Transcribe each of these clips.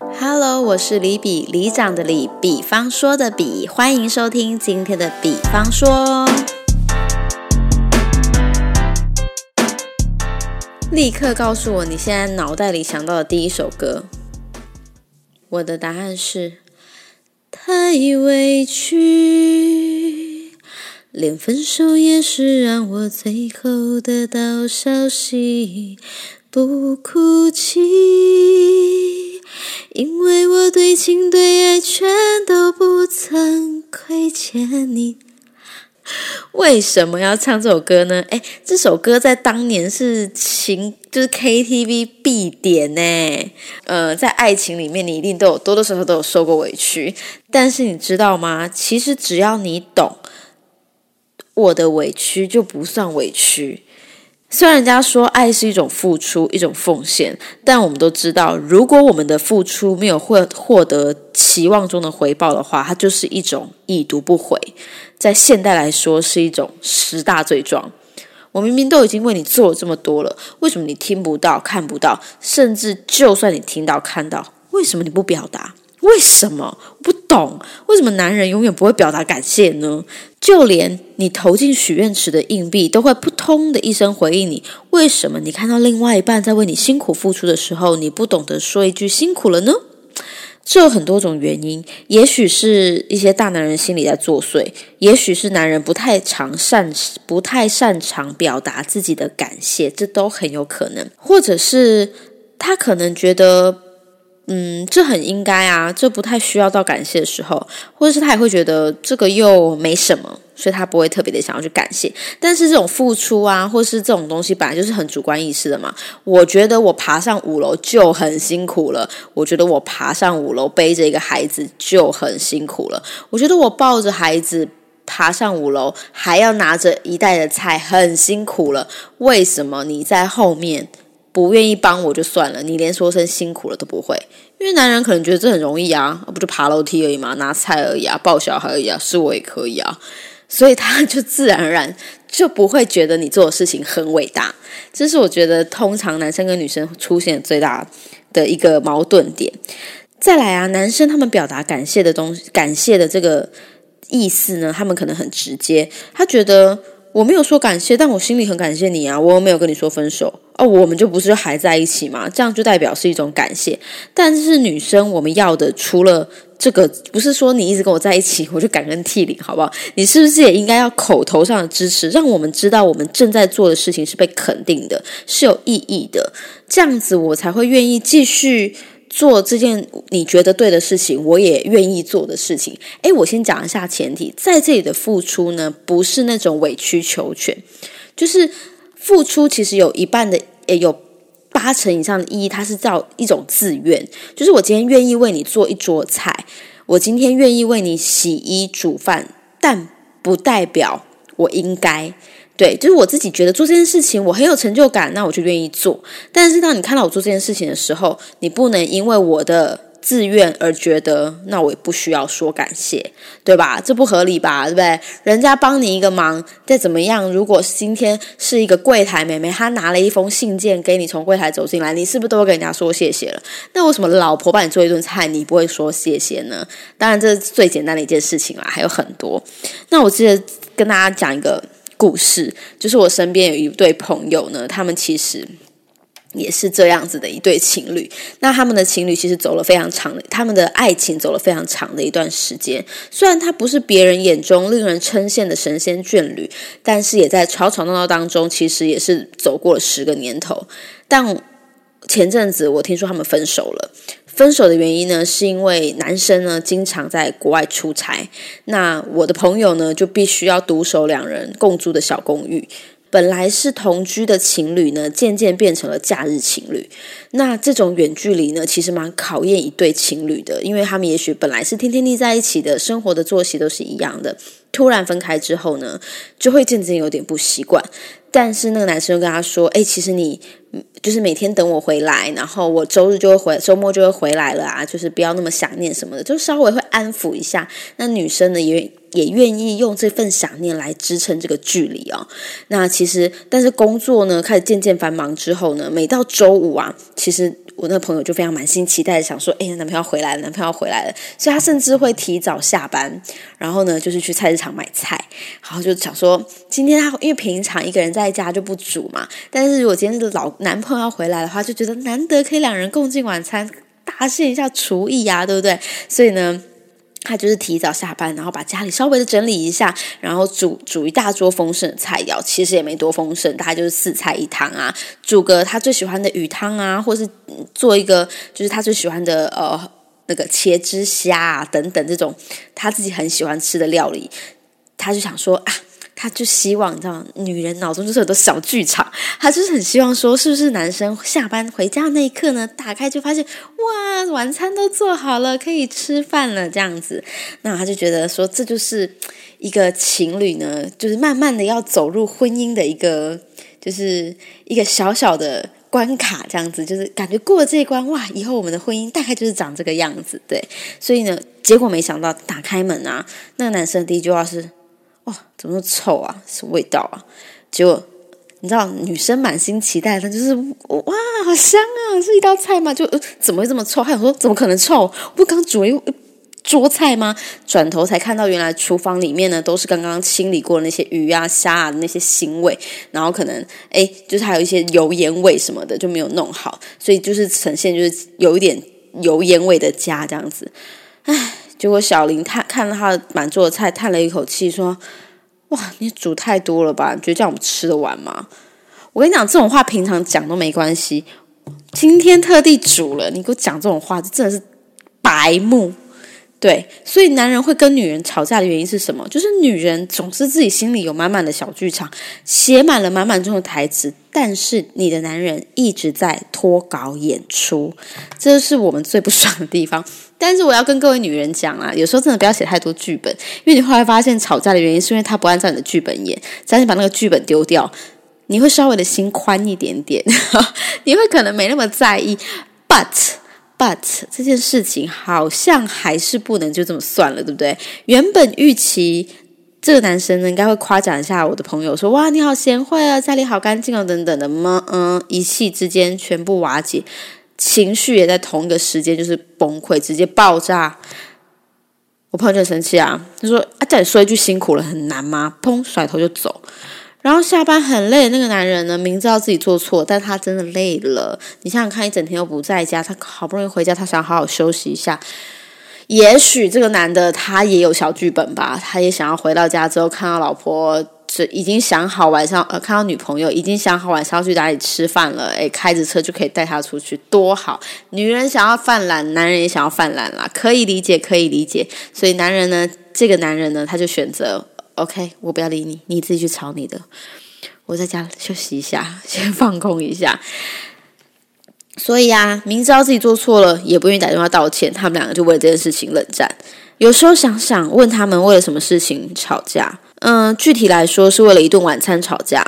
Hello，我是李比，李长的李，比方说的比，欢迎收听今天的比方说。立刻告诉我你现在脑袋里想到的第一首歌。我的答案是太委屈，连分手也是让我最后得到消息，不哭泣，因为我对情对爱全都不曾亏欠你。为什么要唱这首歌呢？哎，这首歌在当年是情，就是 KTV 必点呢。呃，在爱情里面，你一定都有多多少少都有受过委屈。但是你知道吗？其实只要你懂，我的委屈就不算委屈。虽然人家说爱是一种付出，一种奉献，但我们都知道，如果我们的付出没有获获得期望中的回报的话，它就是一种已读不回。在现代来说，是一种十大罪状。我明明都已经为你做了这么多了，为什么你听不到、看不到？甚至就算你听到、看到，为什么你不表达？为什么？不懂为什么男人永远不会表达感谢呢？就连你投进许愿池的硬币，都会扑通的一声回应你。为什么你看到另外一半在为你辛苦付出的时候，你不懂得说一句辛苦了呢？这有很多种原因，也许是一些大男人心里在作祟，也许是男人不太常善不太擅长表达自己的感谢，这都很有可能，或者是他可能觉得。嗯，这很应该啊，这不太需要到感谢的时候，或者是他也会觉得这个又没什么，所以他不会特别的想要去感谢。但是这种付出啊，或是这种东西本来就是很主观意识的嘛。我觉得我爬上五楼就很辛苦了，我觉得我爬上五楼背着一个孩子就很辛苦了，我觉得我抱着孩子爬上五楼还要拿着一袋的菜很辛苦了。为什么你在后面？不愿意帮我就算了，你连说声辛苦了都不会，因为男人可能觉得这很容易啊，不就爬楼梯而已嘛，拿菜而已啊，抱小孩而已啊，是我也可以啊，所以他就自然而然就不会觉得你做的事情很伟大。这是我觉得通常男生跟女生出现最大的一个矛盾点。再来啊，男生他们表达感谢的东西，感谢的这个意思呢，他们可能很直接，他觉得。我没有说感谢，但我心里很感谢你啊！我又没有跟你说分手哦，我们就不是还在一起吗？这样就代表是一种感谢。但是女生我们要的除了这个，不是说你一直跟我在一起，我就感恩涕零，好不好？你是不是也应该要口头上的支持，让我们知道我们正在做的事情是被肯定的，是有意义的，这样子我才会愿意继续。做这件你觉得对的事情，我也愿意做的事情。诶，我先讲一下前提，在这里的付出呢，不是那种委曲求全，就是付出其实有一半的，也有八成以上的意义，它是叫一种自愿。就是我今天愿意为你做一桌菜，我今天愿意为你洗衣煮饭，但不代表我应该。对，就是我自己觉得做这件事情我很有成就感，那我就愿意做。但是当你看到我做这件事情的时候，你不能因为我的自愿而觉得那我也不需要说感谢，对吧？这不合理吧？对不对？人家帮你一个忙，再怎么样，如果今天是一个柜台妹妹，她拿了一封信件给你从柜台走进来，你是不是都会跟人家说谢谢了？那为什么老婆帮你做一顿菜，你不会说谢谢呢？当然，这是最简单的一件事情啦，还有很多。那我记得跟大家讲一个。故事就是我身边有一对朋友呢，他们其实也是这样子的一对情侣。那他们的情侣其实走了非常长的，他们的爱情走了非常长的一段时间。虽然他不是别人眼中令人称羡的神仙眷侣，但是也在吵吵闹闹当中，其实也是走过了十个年头。但前阵子我听说他们分手了。分手的原因呢，是因为男生呢经常在国外出差，那我的朋友呢就必须要独守两人共租的小公寓。本来是同居的情侣呢，渐渐变成了假日情侣。那这种远距离呢，其实蛮考验一对情侣的，因为他们也许本来是天天腻在一起的，生活的作息都是一样的，突然分开之后呢，就会渐渐有点不习惯。但是那个男生就跟他说：“哎，其实你就是每天等我回来，然后我周日就会回，周末就会回来了啊，就是不要那么想念什么的，就稍微会安抚一下。那女生呢，也也愿意用这份想念来支撑这个距离啊。那其实，但是工作呢开始渐渐繁忙之后呢，每到周五啊，其实。我那个朋友就非常满心期待的想说：“哎，男朋友回来了，男朋友回来了。”所以他甚至会提早下班，然后呢，就是去菜市场买菜，然后就想说：“今天他因为平常一个人在家就不煮嘛，但是如果今天的老男朋友要回来的话，就觉得难得可以两人共进晚餐，大献一下厨艺呀，对不对？所以呢。”他就是提早下班，然后把家里稍微的整理一下，然后煮煮一大桌丰盛的菜肴，其实也没多丰盛，大概就是四菜一汤啊，煮个他最喜欢的鱼汤啊，或是做一个就是他最喜欢的呃那个茄汁虾啊等等这种他自己很喜欢吃的料理，他就想说啊。他就希望，你知道，女人脑中就是很多小剧场，他就是很希望说，是不是男生下班回家那一刻呢，打开就发现，哇，晚餐都做好了，可以吃饭了，这样子，那他就觉得说，这就是一个情侣呢，就是慢慢的要走入婚姻的一个，就是一个小小的关卡，这样子，就是感觉过了这一关，哇，以后我们的婚姻大概就是长这个样子，对，所以呢，结果没想到打开门啊，那个男生第一句话是。哇，怎么那么臭啊？什么味道啊？结果你知道，女生满心期待，她就是哇，好香啊！是一道菜吗？就怎么会这么臭？还有说怎么可能臭？不刚煮了一桌菜吗？转头才看到，原来厨房里面呢都是刚刚清理过那些鱼啊、虾啊的那些腥味，然后可能哎，就是还有一些油烟味什么的就没有弄好，所以就是呈现就是有一点油烟味的家这样子，唉。结果小林看看了他满桌的菜，叹了一口气，说：“哇，你煮太多了吧？你觉得这样我们吃得完吗？”我跟你讲，这种话平常讲都没关系，今天特地煮了，你给我讲这种话，这真的是白目。对，所以男人会跟女人吵架的原因是什么？就是女人总是自己心里有满满的小剧场，写满了满满中的台词，但是你的男人一直在脱稿演出，这是我们最不爽的地方。但是我要跟各位女人讲啊，有时候真的不要写太多剧本，因为你后来发现吵架的原因是因为他不按照你的剧本演，只要你把那个剧本丢掉，你会稍微的心宽一点点，你会可能没那么在意，but。But 这件事情好像还是不能就这么算了，对不对？原本预期这个男生呢，应该会夸奖一下我的朋友，说：“哇，你好贤惠啊，家里好干净哦，等等的吗？”嗯，一气之间全部瓦解，情绪也在同一个时间就是崩溃，直接爆炸。我朋友就很生气啊，他说：“啊，叫你说一句辛苦了，很难吗？”砰，甩头就走。然后下班很累，那个男人呢，明知道自己做错，但他真的累了。你想想看，一整天又不在家，他好不容易回家，他想好好休息一下。也许这个男的他也有小剧本吧，他也想要回到家之后看到老婆，这已经想好晚上呃看到女朋友，已经想好晚上要去哪里吃饭了。诶，开着车就可以带她出去，多好！女人想要犯懒，男人也想要犯懒啦，可以理解，可以理解。所以男人呢，这个男人呢，他就选择。OK，我不要理你，你自己去吵你的。我在家休息一下，先放空一下。所以啊，明知道自己做错了，也不愿意打电话道歉。他们两个就为了这件事情冷战。有时候想想，问他们为了什么事情吵架？嗯，具体来说是为了一顿晚餐吵架。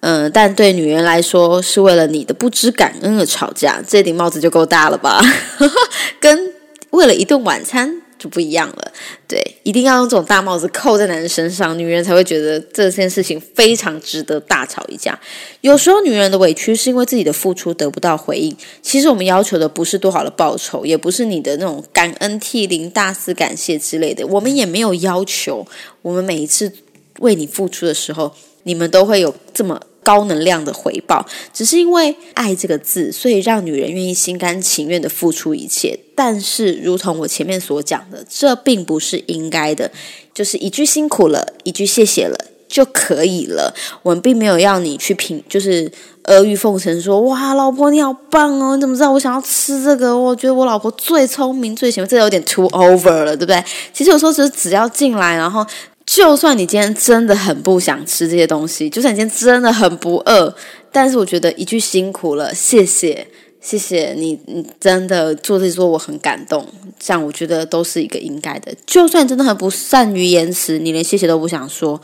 嗯，但对女人来说是为了你的不知感恩而吵架。这顶帽子就够大了吧？跟为了一顿晚餐。就不一样了，对，一定要用这种大帽子扣在男人身上，女人才会觉得这件事情非常值得大吵一架。有时候女人的委屈是因为自己的付出得不到回应。其实我们要求的不是多好的报酬，也不是你的那种感恩涕零、大肆感谢之类的。我们也没有要求，我们每一次为你付出的时候，你们都会有这么。高能量的回报，只是因为爱这个字，所以让女人愿意心甘情愿的付出一切。但是，如同我前面所讲的，这并不是应该的，就是一句辛苦了，一句谢谢了就可以了。我们并没有要你去评，就是阿谀奉承，说哇，老婆你好棒哦，你怎么知道我想要吃这个？我觉得我老婆最聪明、最喜欢，这有点 too over 了，对不对？其实有时候只是只要进来，然后。就算你今天真的很不想吃这些东西，就算你今天真的很不饿，但是我觉得一句辛苦了，谢谢，谢谢你，你真的做这做我很感动，这样我觉得都是一个应该的。就算真的很不善于言辞，你连谢谢都不想说，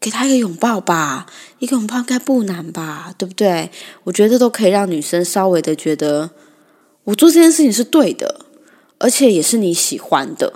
给他一个拥抱吧，一个拥抱应该不难吧，对不对？我觉得都可以让女生稍微的觉得我做这件事情是对的，而且也是你喜欢的。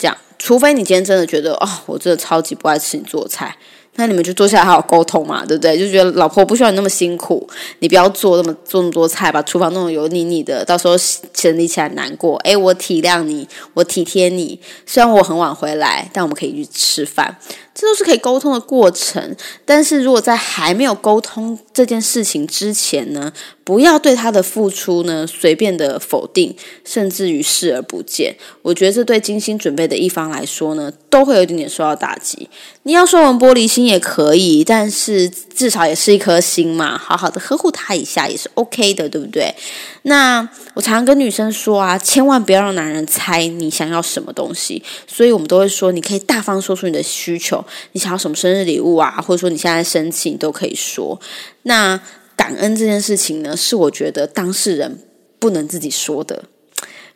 这样，除非你今天真的觉得哦，我真的超级不爱吃你做菜。那你们就坐下来好好沟通嘛，对不对？就觉得老婆不需要你那么辛苦，你不要做那么做那么多菜，把厨房弄得油腻腻的，到时候整理起来难过。诶，我体谅你，我体贴你。虽然我很晚回来，但我们可以去吃饭。这都是可以沟通的过程，但是如果在还没有沟通这件事情之前呢，不要对他的付出呢随便的否定，甚至于视而不见。我觉得这对精心准备的一方来说呢，都会有一点点受到打击。你要说我们玻璃心也可以，但是至少也是一颗心嘛，好好的呵护他一下也是 OK 的，对不对？那我常常跟女生说啊，千万不要让男人猜你想要什么东西，所以我们都会说，你可以大方说出你的需求。你想要什么生日礼物啊？或者说你现在生气，你都可以说。那感恩这件事情呢，是我觉得当事人不能自己说的，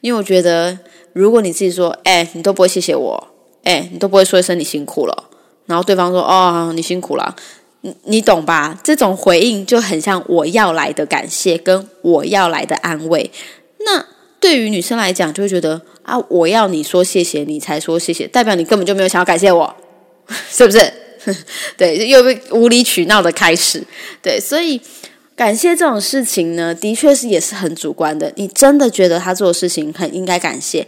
因为我觉得如果你自己说，哎，你都不会谢谢我，哎，你都不会说一声你辛苦了，然后对方说，哦，你辛苦了，你懂吧？这种回应就很像我要来的感谢，跟我要来的安慰。那对于女生来讲，就会觉得啊，我要你说谢谢，你才说谢谢，代表你根本就没有想要感谢我。是不是？对，又被无理取闹的开始。对，所以感谢这种事情呢，的确是也是很主观的。你真的觉得他做的事情很应该感谢？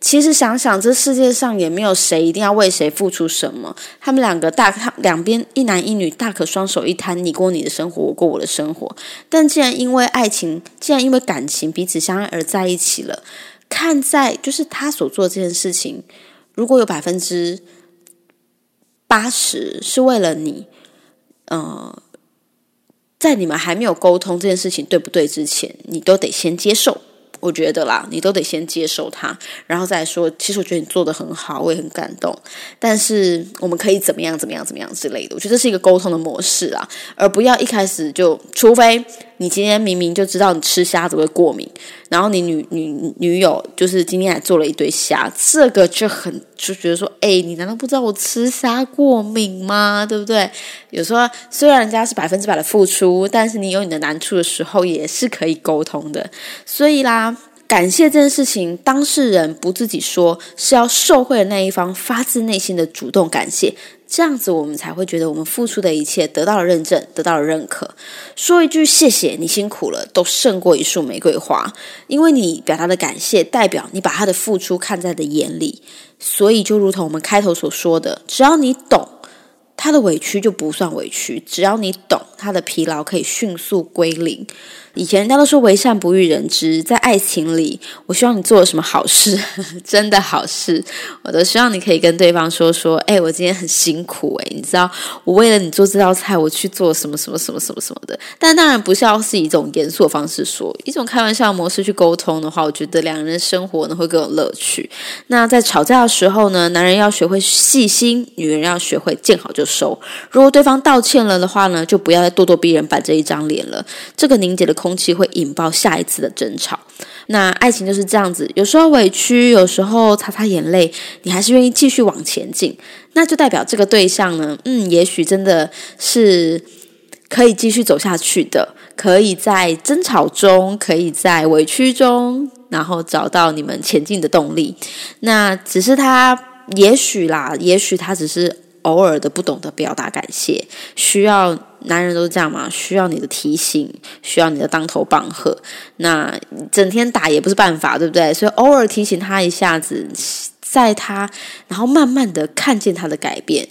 其实想想，这世界上也没有谁一定要为谁付出什么。他们两个大，他两边一男一女，大可双手一摊，你过你的生活，我过我的生活。但既然因为爱情，既然因为感情彼此相爱而在一起了，看在就是他所做这件事情，如果有百分之。八十是为了你，呃，在你们还没有沟通这件事情对不对之前，你都得先接受。我觉得啦，你都得先接受他，然后再说。其实我觉得你做的很好，我也很感动。但是我们可以怎么样怎么样怎么样之类的。我觉得这是一个沟通的模式啊，而不要一开始就，除非你今天明明就知道你吃虾子会过敏，然后你女女女友就是今天还做了一堆虾，这个就很就觉得说，哎，你难道不知道我吃虾过敏吗？对不对？有时候虽然人家是百分之百的付出，但是你有你的难处的时候，也是可以沟通的。所以啦。感谢这件事情，当事人不自己说，是要受贿的那一方发自内心的主动感谢，这样子我们才会觉得我们付出的一切得到了认证，得到了认可。说一句谢谢你辛苦了，都胜过一束玫瑰花，因为你表达的感谢，代表你把他的付出看在的眼里。所以就如同我们开头所说的，只要你懂。他的委屈就不算委屈，只要你懂，他的疲劳可以迅速归零。以前人家都说为善不欲人知，在爱情里，我希望你做了什么好事，真的好事，我都希望你可以跟对方说说，哎，我今天很辛苦，哎，你知道，我为了你做这道菜，我去做什么什么什么什么什么的。但当然不是要是以一种严肃的方式说，一种开玩笑的模式去沟通的话，我觉得两人生活呢会更有乐趣。那在吵架的时候呢，男人要学会细心，女人要学会见好就收。如果对方道歉了的话呢，就不要再咄咄逼人，板着一张脸了。这个凝结的空气会引爆下一次的争吵。那爱情就是这样子，有时候委屈，有时候擦擦眼泪，你还是愿意继续往前进，那就代表这个对象呢，嗯，也许真的是可以继续走下去的，可以在争吵中，可以在委屈中，然后找到你们前进的动力。那只是他，也许啦，也许他只是。偶尔的不懂得表达感谢，需要男人都是这样嘛？需要你的提醒，需要你的当头棒喝。那整天打也不是办法，对不对？所以偶尔提醒他一下子，在他，然后慢慢的看见他的改变。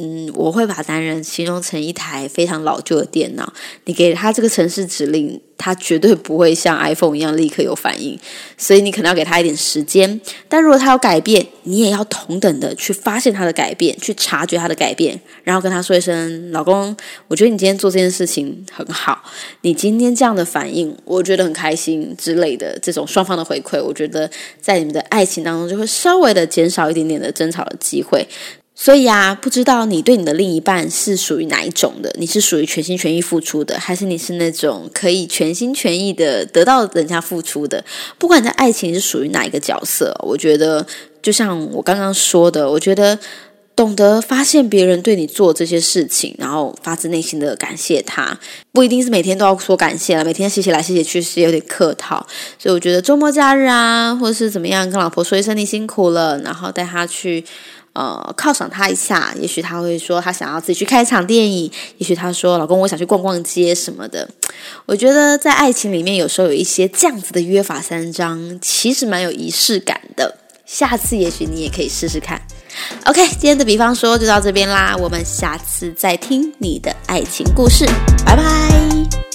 嗯，我会把男人形容成一台非常老旧的电脑，你给他这个城市指令，他绝对不会像 iPhone 一样立刻有反应，所以你可能要给他一点时间。但如果他有改变，你也要同等的去发现他的改变，去察觉他的改变，然后跟他说一声：“老公，我觉得你今天做这件事情很好，你今天这样的反应，我觉得很开心之类的。”这种双方的回馈，我觉得在你们的爱情当中就会稍微的减少一点点的争吵的机会。所以啊，不知道你对你的另一半是属于哪一种的？你是属于全心全意付出的，还是你是那种可以全心全意的得到人家付出的？不管在爱情是属于哪一个角色，我觉得就像我刚刚说的，我觉得懂得发现别人对你做这些事情，然后发自内心的感谢他，不一定是每天都要说感谢了，每天谢谢来谢谢去是有点客套。所以我觉得周末假日啊，或者是怎么样，跟老婆说一声你辛苦了，然后带他去。呃，犒赏他一下，也许他会说他想要自己去看一场电影，也许他说老公我想去逛逛街什么的。我觉得在爱情里面，有时候有一些这样子的约法三章，其实蛮有仪式感的。下次也许你也可以试试看。OK，今天的比方说就到这边啦，我们下次再听你的爱情故事，拜拜。